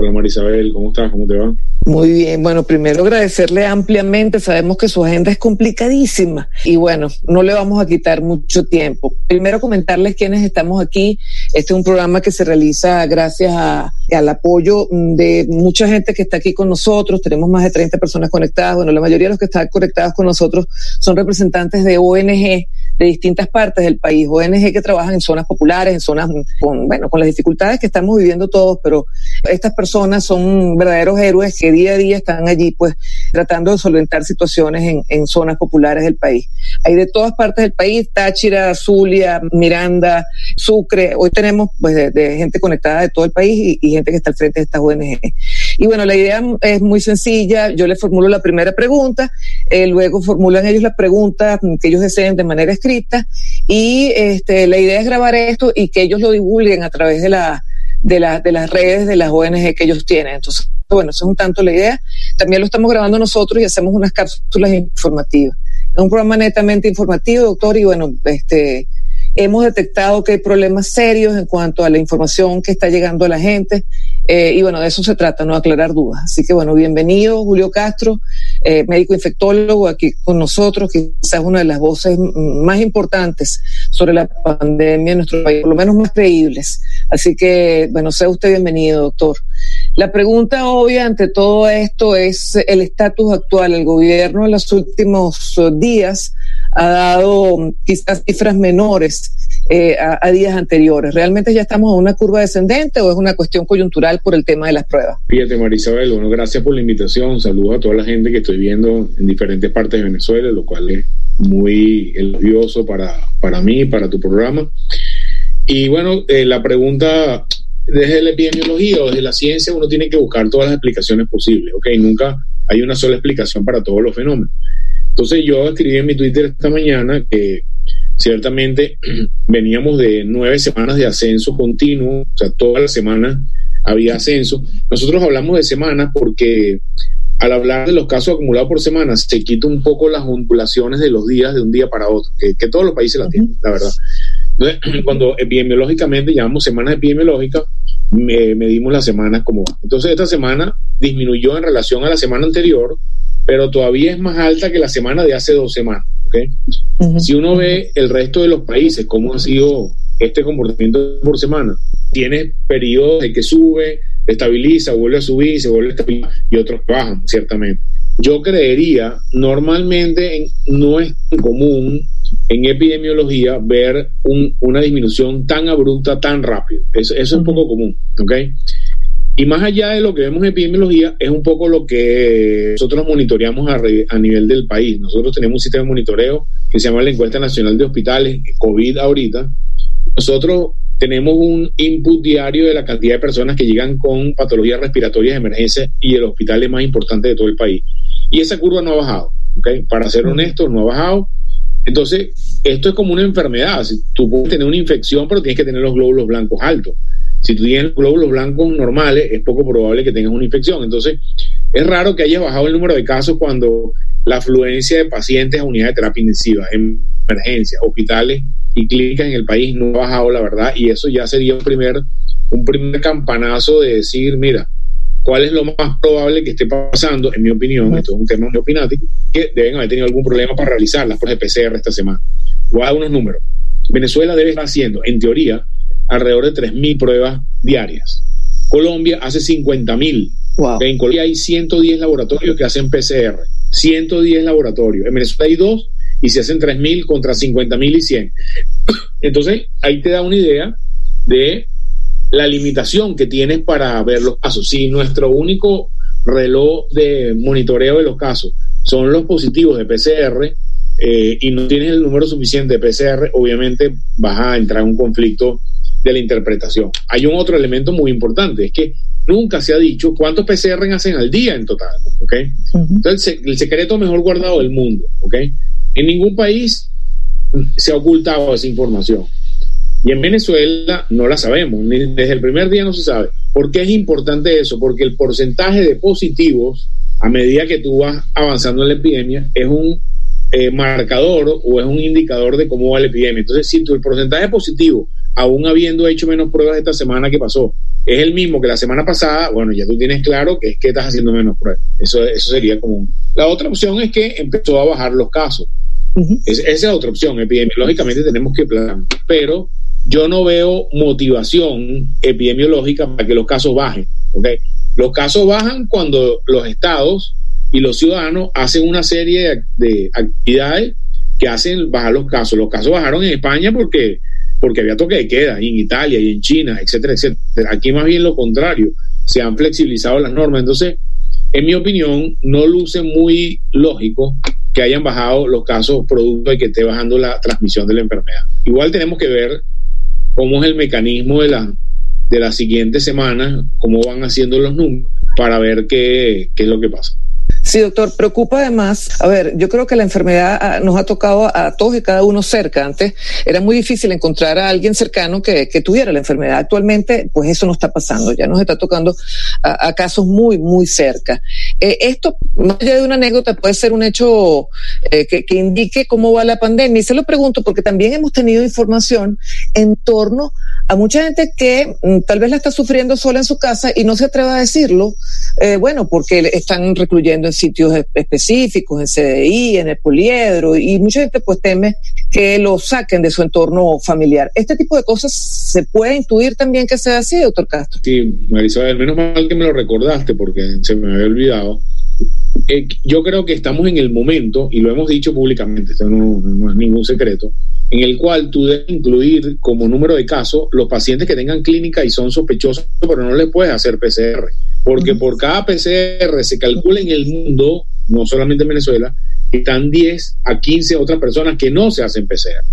Hola Marisabel, ¿cómo estás? ¿Cómo te va? Muy bien, bueno, primero agradecerle ampliamente, sabemos que su agenda es complicadísima y bueno, no le vamos a quitar mucho tiempo. Primero comentarles quiénes estamos aquí. Este es un programa que se realiza gracias a, al apoyo de mucha gente que está aquí con nosotros. Tenemos más de 30 personas conectadas. Bueno, la mayoría de los que están conectados con nosotros son representantes de ONG de distintas partes del país, ONG que trabajan en zonas populares, en zonas con, bueno, con las dificultades que estamos viviendo todos, pero estas personas son verdaderos héroes que día a día están allí, pues, tratando de solventar situaciones en, en zonas populares del país. Hay de todas partes del país, Táchira, Zulia, Miranda, Sucre, hoy tenemos, pues, de, gente conectada de todo el país y, y gente que está al frente de estas ONG. Y bueno, la idea es muy sencilla. Yo les formulo la primera pregunta, eh, luego formulan ellos la pregunta que ellos deseen de manera escrita y este, la idea es grabar esto y que ellos lo divulguen a través de, la, de, la, de las redes de las ONG que ellos tienen. Entonces, bueno, eso es un tanto la idea. También lo estamos grabando nosotros y hacemos unas cápsulas informativas. Es un programa netamente informativo, doctor, y bueno, este, hemos detectado que hay problemas serios en cuanto a la información que está llegando a la gente. Eh, y bueno, de eso se trata, no aclarar dudas. Así que bueno, bienvenido Julio Castro, eh, médico infectólogo aquí con nosotros, quizás una de las voces más importantes sobre la pandemia en nuestro país, por lo menos más creíbles. Así que bueno, sea usted bienvenido, doctor. La pregunta obvia ante todo esto es el estatus actual. El gobierno en los últimos días ha dado quizás cifras menores eh, a, a, días anteriores. ¿Realmente ya estamos en una curva descendente o es una cuestión coyuntural por el tema de las pruebas? Fíjate, Marisabel, bueno, gracias por la invitación. Saludos a toda la gente que estoy viendo en diferentes partes de Venezuela, lo cual es muy elogioso para, para mí, para tu programa. Y bueno, eh, la pregunta, desde la epidemiología o desde la ciencia, uno tiene que buscar todas las explicaciones posibles, ¿ok? Nunca hay una sola explicación para todos los fenómenos. Entonces yo escribí en mi Twitter esta mañana que ciertamente veníamos de nueve semanas de ascenso continuo, o sea, todas las semanas había ascenso. Nosotros hablamos de semanas porque al hablar de los casos acumulados por semana se quita un poco las ondulaciones de los días de un día para otro, que, todos los países la tienen, la verdad. Cuando epidemiológicamente llamamos semanas epidemiológicas, me, medimos las semanas como van. Entonces, esta semana disminuyó en relación a la semana anterior, pero todavía es más alta que la semana de hace dos semanas. ¿okay? Uh -huh. Si uno ve el resto de los países, cómo ha sido este comportamiento por semana, tiene periodos de que sube, estabiliza, vuelve a subir, se vuelve a estabilizar y otros bajan, ciertamente. Yo creería, normalmente en, no es común en epidemiología ver un, una disminución tan abrupta, tan rápido. Eso, eso es un poco común, ¿ok? Y más allá de lo que vemos en epidemiología, es un poco lo que nosotros monitoreamos a, a, nivel del país. Nosotros tenemos un sistema de monitoreo que se llama la Encuesta Nacional de Hospitales, COVID ahorita. Nosotros tenemos un input diario de la cantidad de personas que llegan con patologías respiratorias de emergencia y el hospital es más importante de todo el país. Y esa curva no ha bajado. ¿okay? Para ser honesto, no ha bajado. Entonces, esto es como una enfermedad. Tú puedes tener una infección, pero tienes que tener los glóbulos blancos altos. Si tú tienes glóbulos blancos normales, es poco probable que tengas una infección. Entonces, es raro que haya bajado el número de casos cuando la afluencia de pacientes a unidades de terapia intensiva, en emergencia, hospitales y clínicas en el país no ha bajado, la verdad, y eso ya sería un primer, un primer campanazo de decir, mira, cuál es lo más probable que esté pasando, en mi opinión, esto es un tema muy opinático, que deben haber tenido algún problema para realizar las pruebas de PCR esta semana. Voy a dar unos números. Venezuela debe estar haciendo, en teoría, alrededor de 3.000 pruebas diarias. Colombia hace 50.000. Wow. En Colombia hay 110 laboratorios que hacen PCR. 110 laboratorios. En Venezuela hay dos y se hacen 3.000 contra 50.000 y 100. Entonces, ahí te da una idea de la limitación que tienes para ver los casos. Si nuestro único reloj de monitoreo de los casos son los positivos de PCR eh, y no tienes el número suficiente de PCR, obviamente vas a entrar en un conflicto de la interpretación. Hay un otro elemento muy importante, es que nunca se ha dicho cuántos PCR hacen al día en total, ¿ok? Entonces, el secreto mejor guardado del mundo, ¿ok? En ningún país se ha ocultado esa información. Y en Venezuela no la sabemos, desde el primer día no se sabe. ¿Por qué es importante eso? Porque el porcentaje de positivos a medida que tú vas avanzando en la epidemia es un eh, marcador o es un indicador de cómo va la epidemia. Entonces, si tu el porcentaje positivo, aún habiendo hecho menos pruebas esta semana que pasó, es el mismo que la semana pasada, bueno, ya tú tienes claro que es que estás haciendo menos pruebas. Eso, eso sería común. La otra opción es que empezó a bajar los casos. esa es otra opción. Epidemiológicamente tenemos que planear. Pero yo no veo motivación epidemiológica para que los casos bajen. ¿okay? Los casos bajan cuando los estados y los ciudadanos hacen una serie de, actividades que hacen bajar los casos. Los casos bajaron en España porque, porque había toque de queda, y en Italia y en China, etcétera, etcétera. Aquí más bien lo contrario, se han flexibilizado las normas. Entonces, en mi opinión, no luce muy lógico que hayan bajado los casos producto de que esté bajando la transmisión de la enfermedad. Igual tenemos que ver cómo es el mecanismo de la, de las siguientes semanas, cómo van haciendo los números para ver qué, qué es lo que pasa. Sí, doctor, preocupa además, a ver, yo creo que la enfermedad ah, nos ha tocado a todos y cada uno cerca. Antes era muy difícil encontrar a alguien cercano que, que tuviera la enfermedad. Actualmente, pues eso no está pasando, ya nos está tocando a, a casos muy, muy cerca. Eh, esto, más allá de una anécdota, puede ser un hecho eh, que, que indique cómo va la pandemia. Y se lo pregunto porque también hemos tenido información en torno a mucha gente que mm, tal vez la está sufriendo sola en su casa y no se atreve a decirlo, eh, bueno, porque están recluyendo en sitios específicos, en CDI, en el poliedro, y mucha gente pues teme que lo saquen de su entorno familiar. ¿Este tipo de cosas se puede intuir también que sea así, doctor Castro? Sí, Marisabel, menos mal que me lo recordaste porque se me había olvidado. Eh, yo creo que estamos en el momento, y lo hemos dicho públicamente, esto no, no es ningún secreto, en el cual tú debes incluir como número de casos los pacientes que tengan clínica y son sospechosos, pero no les puedes hacer PCR, porque por cada PCR se calcula en el mundo, no solamente en Venezuela, están 10 a 15 otras personas que no se hacen PCR.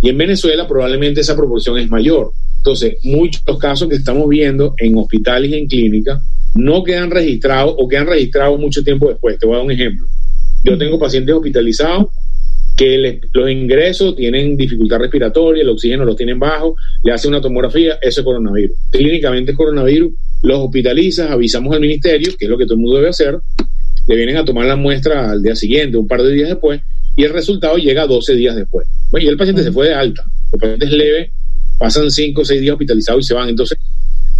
Y en Venezuela probablemente esa proporción es mayor. Entonces, muchos casos que estamos viendo en hospitales y en clínicas no quedan registrados o quedan registrados mucho tiempo después. Te voy a dar un ejemplo. Yo tengo pacientes hospitalizados que los ingresos tienen dificultad respiratoria, el oxígeno lo tienen bajo, le hace una tomografía, eso es coronavirus. Clínicamente es coronavirus, los hospitalizas, avisamos al ministerio, que es lo que todo el mundo debe hacer, le vienen a tomar la muestra al día siguiente, un par de días después, y el resultado llega 12 días después. y el paciente se fue de alta, el paciente es leve, pasan 5 o 6 días hospitalizados y se van. Entonces,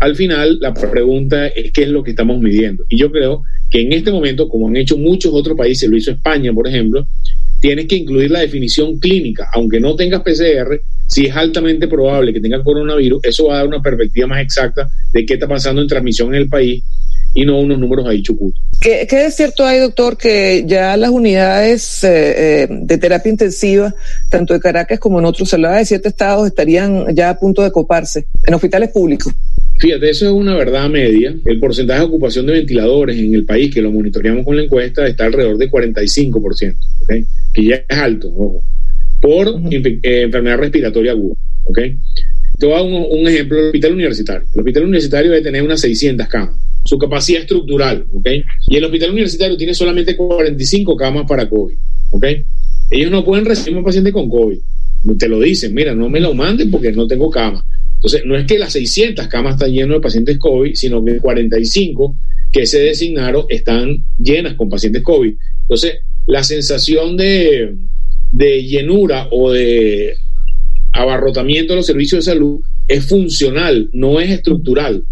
al final, la pregunta es qué es lo que estamos midiendo. Y yo creo que en este momento, como han hecho muchos otros países, lo hizo España, por ejemplo, tienes que incluir la definición clínica, aunque no tengas PCR, si es altamente probable que tenga coronavirus, eso va a dar una perspectiva más exacta de qué está pasando en transmisión en el país y no unos números ahí chucutos. ¿Qué, ¿Qué, es cierto hay, doctor, que ya las unidades eh, eh, de terapia intensiva, tanto de Caracas como en otros, se de siete estados, estarían ya a punto de coparse en hospitales públicos? Fíjate, eso es una verdad media. El porcentaje de ocupación de ventiladores en el país, que lo monitoreamos con la encuesta, está alrededor de 45%, ¿okay? que ya es alto, ojo, por eh, enfermedad respiratoria aguda. ¿okay? Te voy a dar un, ejemplo, el hospital universitario. El hospital universitario debe tener unas 600 camas, su capacidad estructural, ¿ok? Y el hospital universitario tiene solamente 45 camas para COVID, ¿ok? Ellos no pueden recibir un paciente con COVID. Te lo dicen, mira, no me lo manden porque no tengo cama. Entonces, no es que las 600 camas están llenas de pacientes COVID, sino que 45 que se designaron están llenas con pacientes COVID. Entonces, la sensación de, de llenura o de abarrotamiento de los servicios de salud es funcional, no es estructural.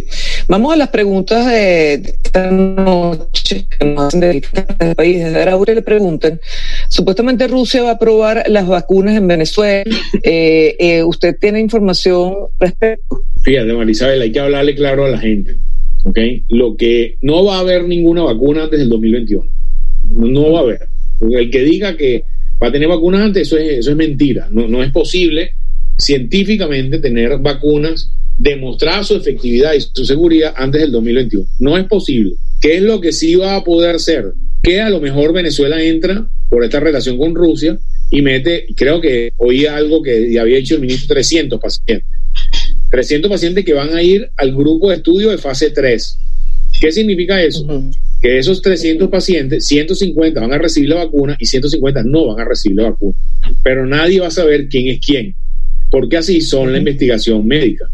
Vamos a las preguntas de esta noche que nos hacen de diferentes países. Ahora le preguntan, supuestamente Rusia va a aprobar las vacunas en Venezuela. Eh, eh, ¿Usted tiene información respecto? Fíjate, Marisabel, hay que hablarle claro a la gente. ¿okay? Lo que no va a haber ninguna vacuna antes del 2021. No va a haber. El que diga que va a tener vacunas antes, eso es, eso es mentira. No, no es posible científicamente tener vacunas demostrar su efectividad y su seguridad antes del 2021. No es posible. ¿Qué es lo que sí va a poder ser? Que a lo mejor Venezuela entra por esta relación con Rusia y mete, creo que oí algo que había dicho el ministro, 300 pacientes. 300 pacientes que van a ir al grupo de estudio de fase 3. ¿Qué significa eso? Que esos 300 pacientes, 150 van a recibir la vacuna y 150 no van a recibir la vacuna. Pero nadie va a saber quién es quién, porque así son la investigación médica.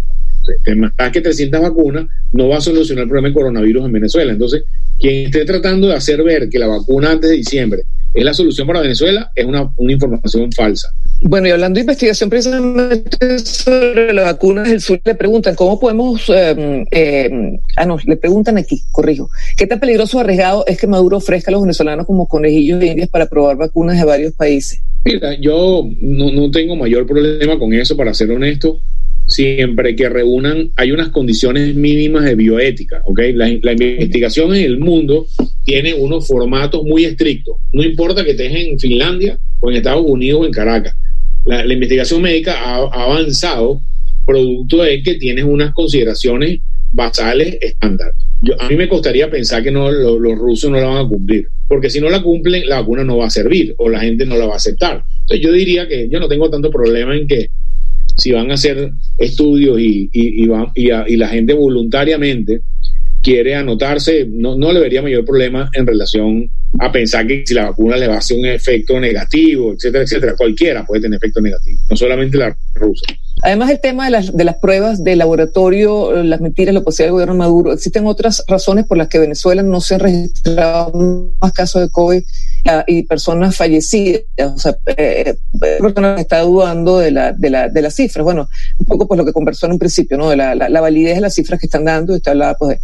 Más que 300 vacunas no va a solucionar el problema del coronavirus en Venezuela. Entonces, quien esté tratando de hacer ver que la vacuna antes de diciembre es la solución para Venezuela es una, una información falsa. Bueno, y hablando de investigación precisamente sobre las vacunas del sur, le preguntan cómo podemos, eh, eh, ah, no, le preguntan aquí, corrijo, ¿qué tan peligroso o arriesgado es que Maduro ofrezca a los venezolanos como conejillos de indias para probar vacunas de varios países? Mira, yo no, no tengo mayor problema con eso, para ser honesto siempre que reúnan, hay unas condiciones mínimas de bioética, ¿ok? La, la, investigación en el mundo tiene unos formatos muy estrictos. No importa que estés en Finlandia o en Estados Unidos o en Caracas. La, investigación médica ha, ha, avanzado producto de que tienes unas consideraciones basales estándar. Yo, a mí me costaría pensar que no, lo, los rusos no la van a cumplir, porque si no la cumplen, la vacuna no va a servir o la gente no la va a aceptar. Entonces yo diría que yo no tengo tanto problema en que si van a hacer estudios y, y, y, va, y, a, la gente voluntariamente quiere anotarse, no, no le vería mayor problema en relación a pensar que si la vacuna le va a hacer un efecto negativo, etcétera, etcétera. Cualquiera puede tener efecto negativo, no solamente la rusa. Además, el tema de las, de las pruebas de laboratorio, las mentiras, la posibilidad del gobierno Maduro, ¿existen otras razones por las que Venezuela no se han registrado más casos de COVID uh, y personas fallecidas? O sea, eh, personas está dudando de, la, de, la, de las cifras. Bueno, un poco pues lo que conversó en un principio, ¿no? De la, la, validez de las cifras que están dando, usted hablaba pues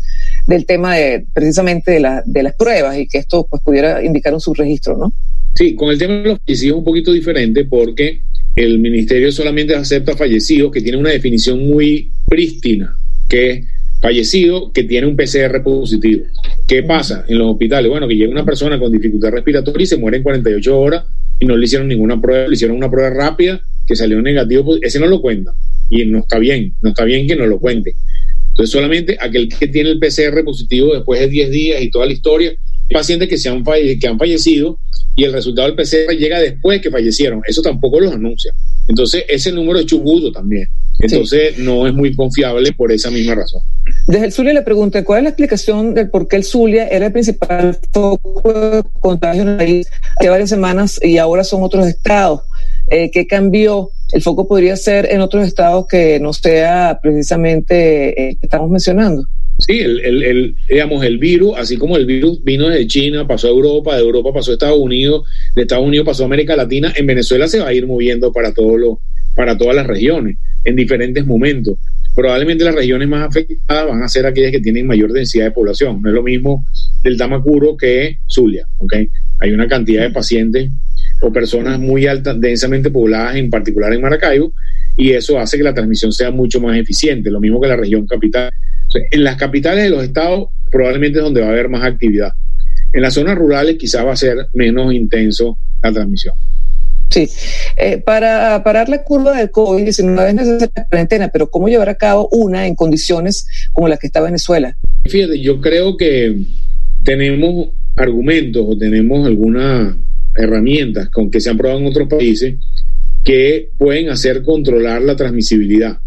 de, del tema de precisamente de, la, de las pruebas y que esto pues pudiera indicar un subregistro, ¿no? Sí, con el tema de los fallecidos es un poquito diferente porque el ministerio solamente acepta fallecidos que tienen una definición muy prístina, que es fallecido que tiene un PCR positivo. ¿Qué pasa en los hospitales? Bueno, que llega una persona con dificultad respiratoria y se muere en 48 horas y no le hicieron ninguna prueba, le hicieron una prueba rápida que salió negativo, ese no lo cuenta y no está bien, no está bien que no lo cuente. Entonces solamente aquel que tiene el PCR positivo después de 10 días y toda la historia, pacientes que, se han, falle que han fallecido y el resultado del PCR llega después que fallecieron. Eso tampoco los anuncia. Entonces, ese número es chubudo también. Entonces, sí. no es muy confiable por esa misma razón. Desde el Zulia le pregunté cuál es la explicación del por qué el Zulia era el principal foco de contagio en el país hace varias semanas y ahora son otros estados. Eh, ¿Qué cambió? El foco podría ser en otros estados que no sea precisamente eh, que estamos mencionando. Sí, el, el, el, digamos, el virus, así como el virus vino de China, pasó a Europa, de Europa pasó a Estados Unidos, de Estados Unidos pasó a América Latina, en Venezuela se va a ir moviendo para, todo lo, para todas las regiones en diferentes momentos. Probablemente las regiones más afectadas van a ser aquellas que tienen mayor densidad de población. No es lo mismo del Tamacuro que Zulia. Hay una cantidad de pacientes o personas muy altas, densamente pobladas, en particular en Maracaibo, y eso hace que la transmisión sea mucho más eficiente, lo mismo que la región capital. En las capitales de los estados probablemente es donde va a haber más actividad. En las zonas rurales quizás va a ser menos intenso la transmisión. Sí, eh, para parar la curva del COVID-19 es necesaria la cuarentena, pero ¿cómo llevar a cabo una en condiciones como las que está Venezuela? Fíjate, yo creo que tenemos argumentos o tenemos algunas herramientas con que se han probado en otros países que pueden hacer controlar la transmisibilidad.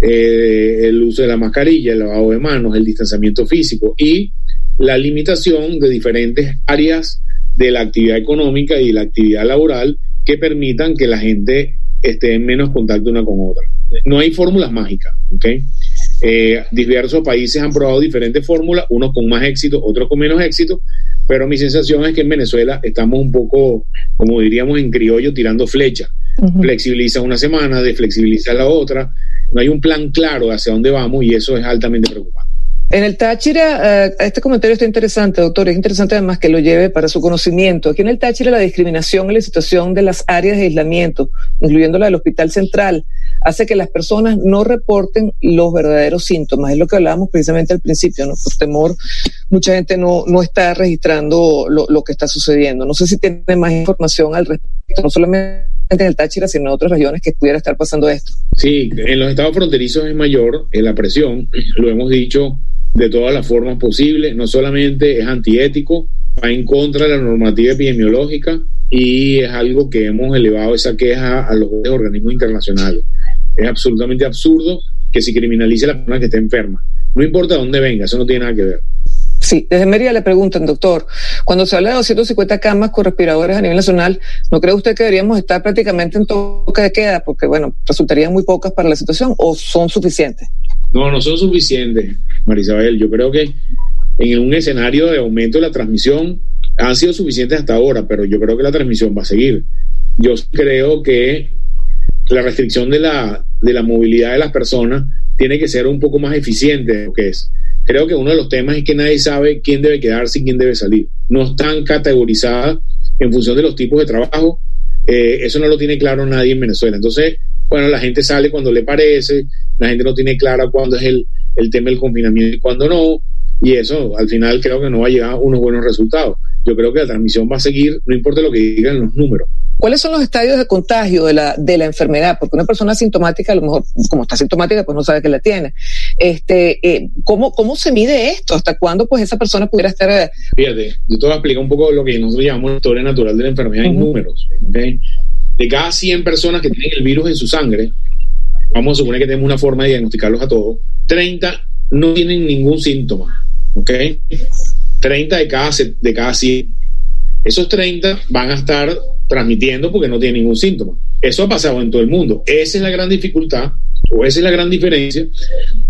Eh, el uso de la mascarilla, el lavado de manos, el distanciamiento físico y la limitación de diferentes áreas de la actividad económica y la actividad laboral que permitan que la gente esté en menos contacto una con otra. No hay fórmulas mágicas, ¿ok? Eh, diversos países han probado diferentes fórmulas, unos con más éxito, otros con menos éxito, pero mi sensación es que en Venezuela estamos un poco, como diríamos en criollo, tirando flecha. Uh -huh. Flexibiliza una semana, desflexibiliza la otra, no hay un plan claro hacia dónde vamos y eso es altamente preocupante. En el Táchira, uh, este comentario está interesante, doctor. Es interesante además que lo lleve para su conocimiento. Aquí en el Táchira, la discriminación y la situación de las áreas de aislamiento, incluyendo la del Hospital Central, hace que las personas no reporten los verdaderos síntomas. Es lo que hablábamos precisamente al principio, ¿no? Por temor, mucha gente no, no está registrando lo, lo que está sucediendo. No sé si tiene más información al respecto, no solamente en el Táchira, sino en otras regiones que pudiera estar pasando esto. Sí, en los estados fronterizos es mayor en la presión, lo hemos dicho de todas las formas posibles, no solamente es antiético, va en contra de la normativa epidemiológica y es algo que hemos elevado esa queja a los organismos internacionales. Es absolutamente absurdo que se criminalice a la persona que esté enferma. No importa dónde venga, eso no tiene nada que ver. Sí, desde Mérida le preguntan, doctor, cuando se habla de 250 camas con respiradores a nivel nacional, ¿no cree usted que deberíamos estar prácticamente en toque de queda? Porque, bueno, resultarían muy pocas para la situación o son suficientes. No, no son suficientes, Marisabel. Yo creo que en un escenario de aumento de la transmisión han sido suficientes hasta ahora, pero yo creo que la transmisión va a seguir. Yo creo que la restricción de la, de la movilidad de las personas tiene que ser un poco más eficiente de lo que es. Creo que uno de los temas es que nadie sabe quién debe quedarse y quién debe salir. No están categorizadas en función de los tipos de trabajo. Eh, eso no lo tiene claro nadie en Venezuela. Entonces, bueno, la gente sale cuando le parece, la gente no tiene clara cuándo es el, el tema del confinamiento y cuándo no. Y eso al final creo que no va a llegar a unos buenos resultados. Yo creo que la transmisión va a seguir, no importa lo que digan los números. ¿Cuáles son los estadios de contagio de la, de la enfermedad? Porque una persona asintomática, a lo mejor, como está asintomática, pues no sabe que la tiene. Este, eh, ¿cómo, ¿Cómo se mide esto? ¿Hasta cuándo pues esa persona pudiera estar...? eh, Fíjate, yo te voy a explicar un poco lo que nosotros llamamos la historia natural de la enfermedad en números. ¿ok? De cada 100 personas que tienen el virus en su sangre, vamos a suponer que tenemos una forma de diagnosticarlos a todos, 30 no tienen ningún síntoma. ¿ok? 30 de cada, de cada 100. Esos 30 van a estar transmitiendo porque no tienen ningún síntoma. Eso ha pasado en todo el mundo. Esa es la gran dificultad o esa es la gran diferencia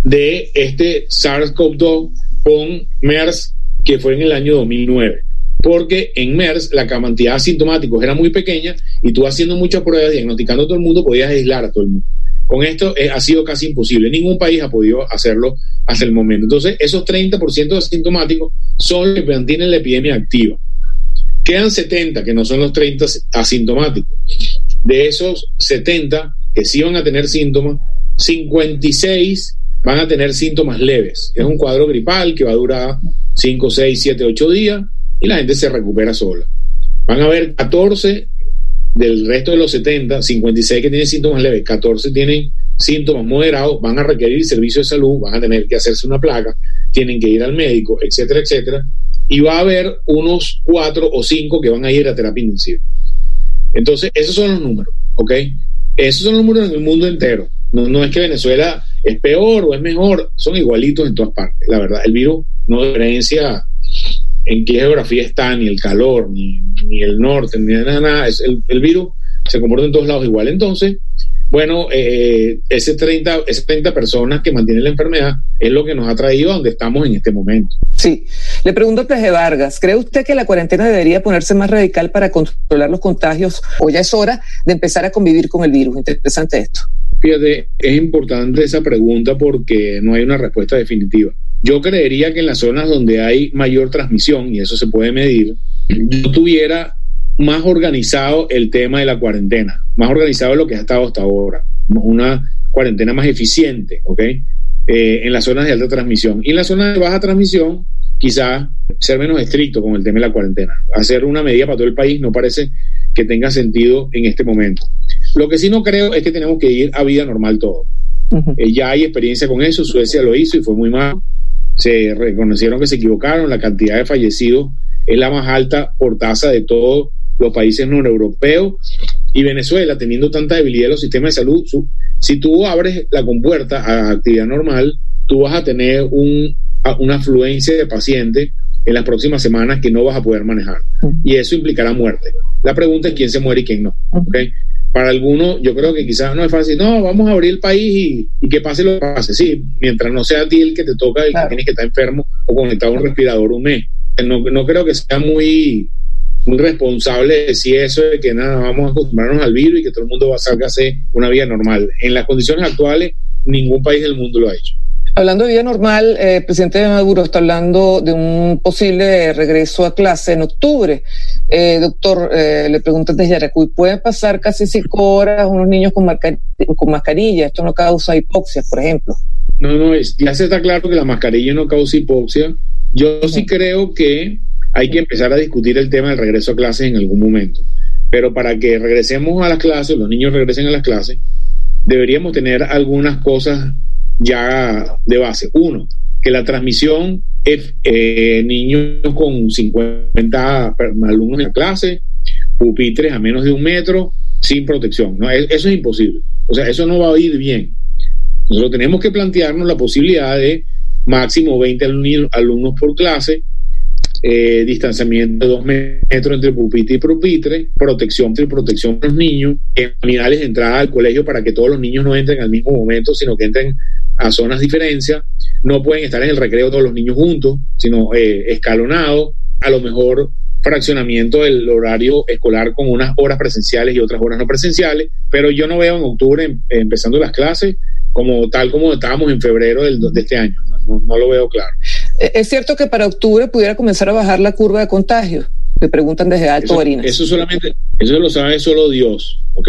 de este SARS-CoV-2 con MERS que fue en el año 2009. Porque en MERS la cantidad de asintomáticos era muy pequeña y tú haciendo muchas pruebas, diagnosticando a todo el mundo, podías aislar a todo el mundo. Con esto eh, ha sido casi imposible. Ningún país ha podido hacerlo hasta el momento. Entonces, esos 30% de asintomáticos son los que mantienen la epidemia activa. Quedan 70 que no son los 30 asintomáticos. De esos 70 que sí van a tener síntomas, 56 van a tener síntomas leves. Es un cuadro gripal que va a durar 5, 6, 7, 8 días y la gente se recupera sola. Van a haber 14 del resto de los 70, 56 que tienen síntomas leves, 14 tienen síntomas moderados, van a requerir servicio de salud, van a tener que hacerse una placa, tienen que ir al médico, etcétera, etcétera. Y va a haber unos 4 o 5 que van a ir a terapia intensiva. Entonces, esos son los números, ¿ok? Esos son los números en el mundo entero. No, no es que Venezuela es peor o es mejor, son igualitos en todas partes. La verdad, el virus no diferencia en qué geografía está, ni el calor, ni, ni el norte, ni nada, nada. Es el, el virus se comporta en todos lados igual. Entonces, bueno, eh, ese 30, esas 30 personas que mantienen la enfermedad es lo que nos ha traído a donde estamos en este momento. Sí. Le pregunto a Peje Vargas, ¿cree usted que la cuarentena debería ponerse más radical para controlar los contagios o ya es hora de empezar a convivir con el virus? Interesante esto. Fíjate, es importante esa pregunta porque no hay una respuesta definitiva. Yo creería que en las zonas donde hay mayor transmisión, y eso se puede medir, yo tuviera más organizado el tema de la cuarentena, más organizado de lo que ha estado hasta ahora, una cuarentena más eficiente, ¿ok? Eh, en las zonas de alta transmisión. Y en las zonas de baja transmisión, quizás ser menos estricto con el tema de la cuarentena. Hacer una medida para todo el país no parece que tenga sentido en este momento. Lo que sí no creo es que tenemos que ir a vida normal todo. Eh, ya hay experiencia con eso, Suecia lo hizo y fue muy mal. Se reconocieron que se equivocaron, la cantidad de fallecidos es la más alta por tasa de todos los países no europeos y Venezuela, teniendo tanta debilidad en los sistemas de salud, su- si tú abres la compuerta a actividad normal, tú vas a tener un, a- una afluencia de pacientes en las próximas semanas que no vas a poder manejar. Y eso implicará muerte. La pregunta es quién se muere y quién no. ¿ok? Para algunos, yo creo que quizás no es fácil, no, vamos a abrir el país y, y que pase lo que pase. Sí, mientras no sea a ti el que te toca, el Claro. que tienes que estar enfermo o conectado a un respirador un mes. No, no creo que sea muy, muy responsable decir eso de que nada, vamos a acostumbrarnos al virus y que todo el mundo va a salga a hacer una vida normal. En las condiciones actuales, ningún país del mundo lo ha hecho. Hablando de vida normal, eh, el presidente Maduro está hablando de un posible regreso a clase en octubre. Eh, doctor, eh, le pregunto desde Yaracuy, ¿pueden pasar casi cinco horas unos niños con, con mascarilla? Esto no causa hipoxia, por ejemplo. No, no, es, ya se está claro que la mascarilla no causa hipoxia. Yo sí creo que hay que empezar a discutir el tema del regreso a clases en algún momento. Pero para que regresemos a las clases, los niños regresen a las clases, deberíamos tener algunas cosas ya de base. Uno, que la transmisión es eh, niños con 50 per- alumnos en la clase pupitres a menos de un metro sin protección. ¿no? E, eso es imposible. O sea, eso no va a ir bien. Nosotros tenemos que plantearnos la posibilidad de máximo 20 alumnos por clase, eh, distanciamiento de dos metros entre pupitre y pupitre, protección y protección de los niños, unidades de entrada al colegio para que todos los niños no entren al mismo momento, sino que entren a zonas diferencias. No pueden estar en el recreo todos los niños juntos, sino eh, escalonados. A lo mejor fraccionamiento del horario escolar con unas horas presenciales y otras horas no presenciales, pero yo no veo en octubre em, empezando las clases como tal como estábamos en febrero del, de este año. No, lo veo claro. Eh, es cierto que para octubre pudiera comenzar a bajar la curva de contagio. Me preguntan desde Alto Barinas. Eso solamente, eso lo sabe solo Dios, ¿ok?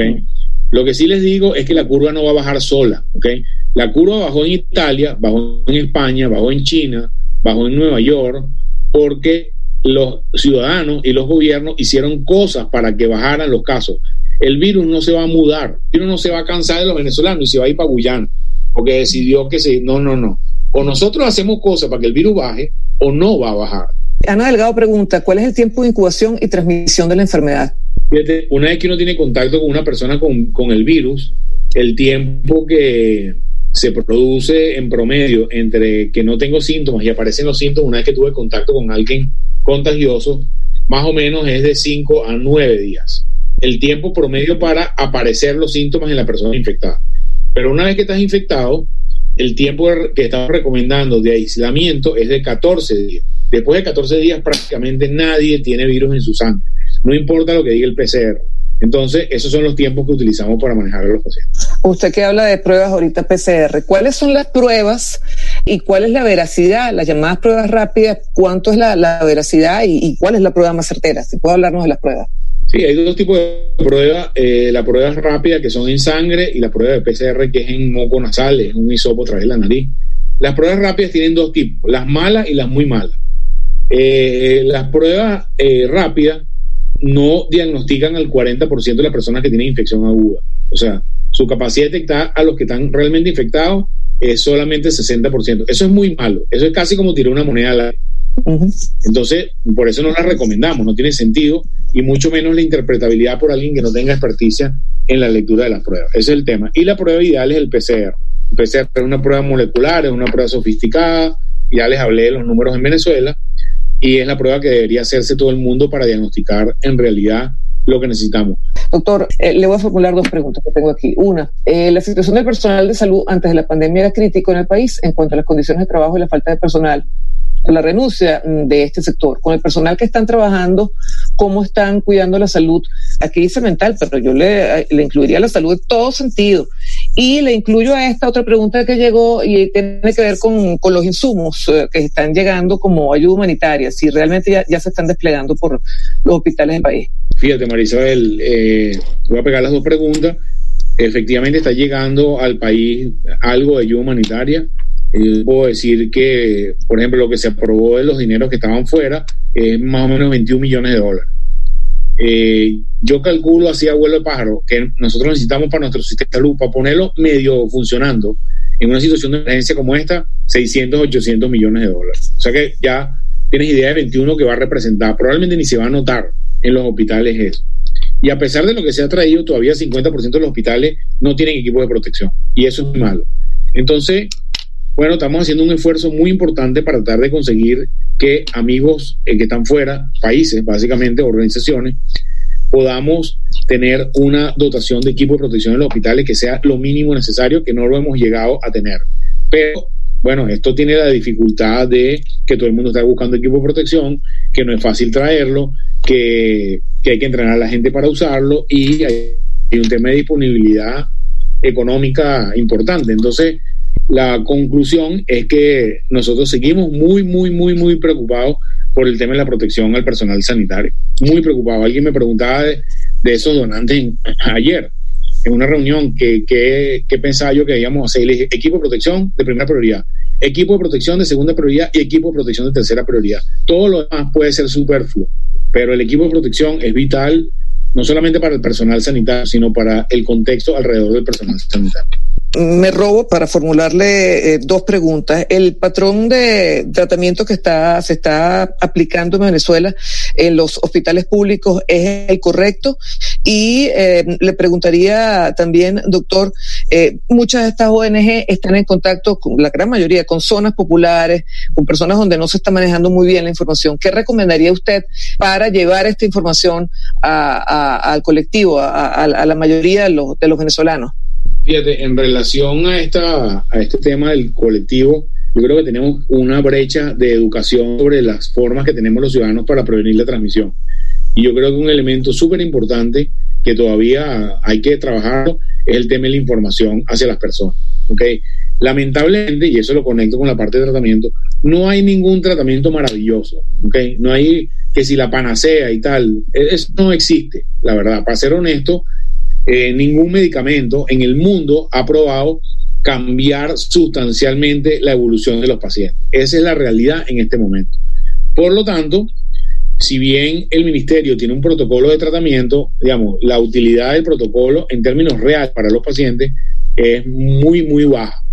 Lo que sí les digo es que la curva no va a bajar sola, ¿ok? La curva bajó en Italia, bajó en España, bajó en China, bajó en Nueva York, porque los ciudadanos y los gobiernos hicieron cosas para que bajaran los casos. El virus no se va a mudar, el virus no se va a cansar de los venezolanos y se va a ir para Guyana, porque decidió que se... No, no, no. O nosotros hacemos cosas para que el virus baje o no va a bajar. Ana Delgado pregunta, ¿cuál es el tiempo de incubación y transmisión de la enfermedad? Una vez que uno tiene contacto con una persona con, con el virus, el tiempo que se produce en promedio entre que no tengo síntomas y aparecen los síntomas una vez que tuve contacto con alguien contagioso, más o menos es de 5 a 9 días. El tiempo promedio para aparecer los síntomas en la persona infectada. Pero una vez que estás infectado, el tiempo que estamos recomendando de aislamiento es de 14 días. Después de 14 días prácticamente nadie tiene virus en su sangre. No importa lo que diga el PCR. Entonces, esos son los tiempos que utilizamos para manejar a los pacientes. Usted que habla de pruebas ahorita PCR, ¿cuáles son las pruebas y cuál es la veracidad? Las llamadas pruebas rápidas, ¿cuánto es la, veracidad y, cuál es la prueba más certera? Si puede hablarnos de las pruebas. Sí, hay dos tipos de pruebas. Eh, la prueba rápida que son en sangre y la prueba de PCR que es en moco nasal, es un hisopo a través de la nariz. Las pruebas rápidas tienen dos tipos, las malas y las muy malas. Eh, las pruebas eh, rápidas no diagnostican al 40% de las personas que tienen infección aguda. O sea, su capacidad de detectar a los que están realmente infectados es solamente 60%. Eso es muy malo. Eso es casi como tirar una moneda al aire. Entonces, por eso no la recomendamos, no tiene sentido, y mucho menos la interpretabilidad por alguien que no tenga experticia en la lectura de las pruebas. Ese es el tema. Y la prueba ideal es el PCR. El PCR es una prueba molecular, es una prueba sofisticada, ya les hablé de los números en Venezuela, y es la prueba que debería hacerse todo el mundo para diagnosticar en realidad lo que necesitamos. Doctor, eh, le voy a formular dos preguntas que tengo aquí. Una, eh, la situación del personal de salud antes de la pandemia era crítico en el país en cuanto a las condiciones de trabajo y la falta de personal la renuncia de este sector, con el personal que están trabajando, cómo están cuidando la salud. Aquí dice mental, pero yo le, le incluiría la salud en todo sentido. Y le incluyo a esta otra pregunta que llegó y tiene que ver con, con los insumos eh, que están llegando como ayuda humanitaria, si realmente ya, ya, se están desplegando por los hospitales del país. Fíjate, Marisabel, eh, voy a pegar las dos preguntas. Efectivamente está llegando al país algo de ayuda humanitaria yo puedo decir que, por ejemplo, lo que se aprobó de los dineros que estaban fuera es más o menos 21 millones de dólares. Eh, yo calculo así a vuelo de pájaro que nosotros necesitamos para nuestro sistema de salud, para ponerlo medio funcionando en una situación de emergencia como esta, 600, 800 millones de dólares. O sea que ya tienes idea de 21 que va a representar. Probablemente ni se va a notar en los hospitales eso. Y a pesar de lo que se ha traído, todavía 50% de los hospitales no tienen equipos de protección. Y eso es malo. Entonces, bueno, estamos haciendo un esfuerzo muy importante para tratar de conseguir que amigos eh, que están fuera, países, básicamente, organizaciones, podamos tener una dotación de equipo de protección en los hospitales que sea lo mínimo necesario, que no lo hemos llegado a tener. Pero, bueno, esto tiene la dificultad de que todo el mundo está buscando equipo de protección, que no es fácil traerlo, que, que hay que entrenar a la gente para usarlo y hay un tema de disponibilidad económica importante. Entonces, la conclusión es que nosotros seguimos muy, muy, muy, muy preocupados por el tema de la protección al personal sanitario. Muy preocupado. Alguien me preguntaba de, esos donantes ayer en una reunión que, que, pensaba yo que debíamos hacer. Le dije, equipo de protección de primera prioridad, equipo de protección de segunda prioridad y equipo de protección de tercera prioridad. Todo lo demás puede ser superfluo, pero el equipo de protección es vital no solamente para el personal sanitario, sino para el contexto alrededor del personal sanitario. me robo para formularle eh, dos preguntas. El patrón de tratamiento que está, se está aplicando en Venezuela en los hospitales públicos es el correcto. Y eh, le preguntaría también, doctor, eh, muchas de estas ONG están en contacto con la gran mayoría, con zonas populares, con personas donde no se está manejando muy bien la información. ¿Qué recomendaría usted para llevar esta información al colectivo, a, la mayoría de los, de los venezolanos? Fíjate, en relación a, esta, a este tema del colectivo, yo creo que tenemos una brecha de educación sobre las formas que tenemos los ciudadanos para prevenir la transmisión. Y yo creo que un elemento súper importante que todavía hay que trabajar es el tema de la información hacia las personas. ¿okay? Lamentablemente, y eso lo conecto con la parte de tratamiento, no hay ningún tratamiento maravilloso. ¿okay? No hay que si la panacea y tal, e-, eso no existe, la verdad. Para ser honesto, eh, ningún medicamento en el mundo ha probado cambiar sustancialmente la evolución de los pacientes. Esa es la realidad en este momento. Por lo tanto, si bien el ministerio tiene un protocolo de tratamiento, digamos, la utilidad del protocolo en términos reales para los pacientes es muy, muy baja.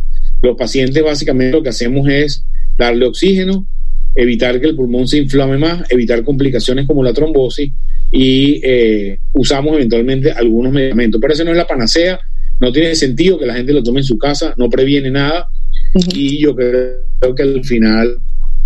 Los pacientes básicamente lo que hacemos es darle oxígeno, evitar que el pulmón se inflame más, evitar complicaciones como la trombosis y eh, usamos eventualmente algunos medicamentos. Pero eso no es la panacea, no tiene sentido que la gente lo tome en su casa, no previene nada y yo creo que al final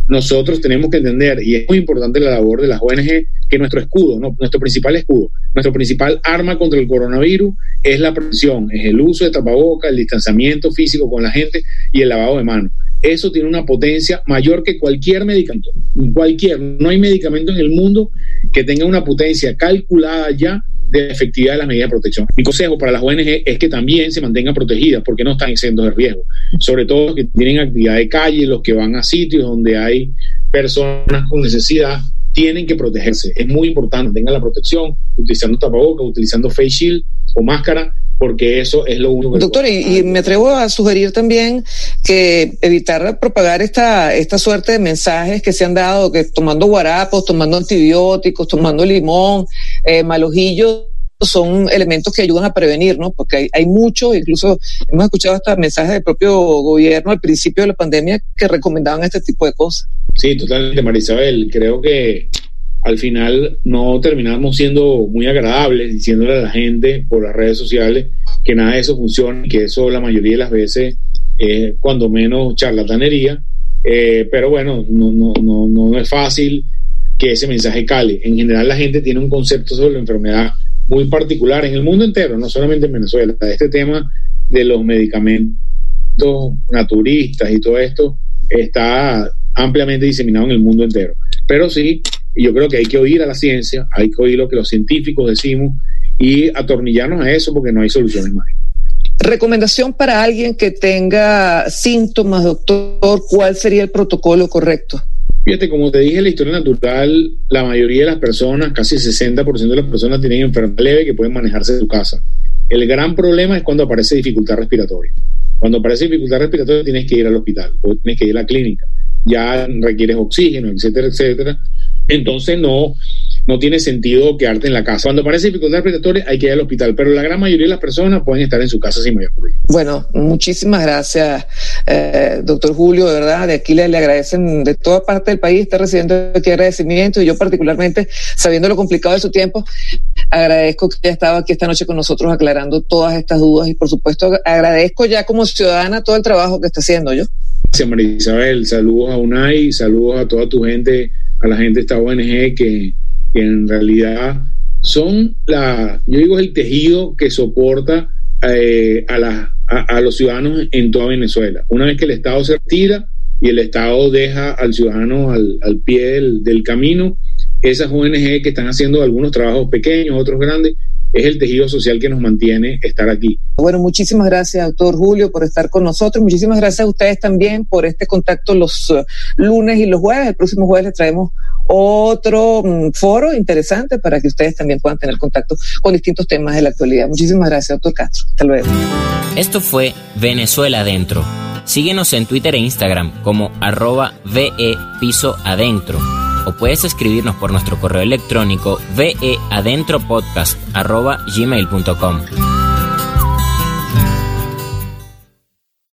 nosotros tenemos que entender, y es muy importante la labor de las ONG, que nuestro escudo, nuestro principal escudo, nuestro principal arma contra el coronavirus es la prevención, es el uso de tapabocas, el distanciamiento físico con la gente y el lavado de manos eso tiene una potencia mayor que cualquier medicamento. Cualquier, no hay medicamento en el mundo que tenga una potencia calculada ya de efectividad de las medidas de protección. Mi consejo para las ONG es que también se mantengan protegidas porque no están exentos de riesgo, sobre todo los que tienen actividad de calle, los que van a sitios donde hay personas con necesidad, tienen que protegerse. Es muy importante, tengan la protección, utilizando tapabocas, utilizando face shield o máscara porque eso es lo único Doctor, y, me atrevo a sugerir también que evitar propagar esta, esta suerte de mensajes que se han dado, que tomando guarapos, tomando antibióticos, tomando limón, eh, malojillos, son elementos que ayudan a prevenir, ¿no? Porque hay, hay mucho, incluso hemos escuchado hasta mensajes del propio gobierno al principio de la pandemia que recomendaban este tipo de cosas. Sí, totalmente, Marisabel. Creo que al final no terminamos siendo muy agradables diciéndole a la gente por las redes sociales que nada de eso funciona y que eso la mayoría de las veces es cuando menos charlatanería. Eh, pero bueno, no, no, no, no es fácil que ese mensaje cale. En general la gente tiene un concepto sobre la enfermedad muy particular en el mundo entero, no solamente en Venezuela. Este tema de los medicamentos naturistas y todo esto está ampliamente diseminado en el mundo entero. Pero sí, yo creo que hay que oír a la ciencia, hay que oír lo que los científicos decimos y atornillarnos a eso porque no hay soluciones más. Recomendación para alguien que tenga síntomas, doctor, ¿cuál sería el protocolo correcto? Fíjate, como te dije, la historia natural, la mayoría de las personas, casi 60% de las personas tienen enfermedad leve que pueden manejarse en su casa. El gran problema es cuando aparece dificultad respiratoria. Cuando aparece dificultad respiratoria tienes que ir al hospital o tienes que ir a la clínica. Ya requieres oxígeno, etcétera, etcétera entonces no, no tiene sentido quedarte en la casa. Cuando aparece dificultad respiratoria hay que ir al hospital, pero la gran mayoría de las personas pueden estar en su casa sin mayor problema. Bueno, muchísimas gracias, eh, doctor Julio, de verdad, de aquí le, agradecen de toda parte del país, está recibiendo aquí agradecimiento y yo particularmente, sabiendo lo complicado de su tiempo, agradezco que haya estado aquí esta noche con nosotros aclarando todas estas dudas y por supuesto agradezco ya como ciudadana todo el trabajo que está haciendo yo. Gracias María Isabel, saludos a UNAI, saludos a toda tu gente a la gente de esta ONG que, en realidad son la, yo digo, el tejido que soporta eh, a, la, a, los ciudadanos en toda Venezuela. Una vez que el Estado se retira y el Estado deja al ciudadano al, al pie del, del camino, esas ONG que están haciendo algunos trabajos pequeños, otros grandes, es el tejido social que nos mantiene estar aquí. Bueno, muchísimas gracias, doctor Julio, por estar con nosotros. Muchísimas gracias a ustedes también por este contacto los uh, lunes y los jueves. El próximo jueves les traemos otro mm, foro interesante para que ustedes también puedan tener contacto con distintos temas de la actualidad. Muchísimas gracias, doctor Castro. Hasta luego. Esto fue Venezuela Adentro. Síguenos en Twitter e Instagram como arroba VE o puedes escribirnos por nuestro correo electrónico veadentropodcast.gmail.com.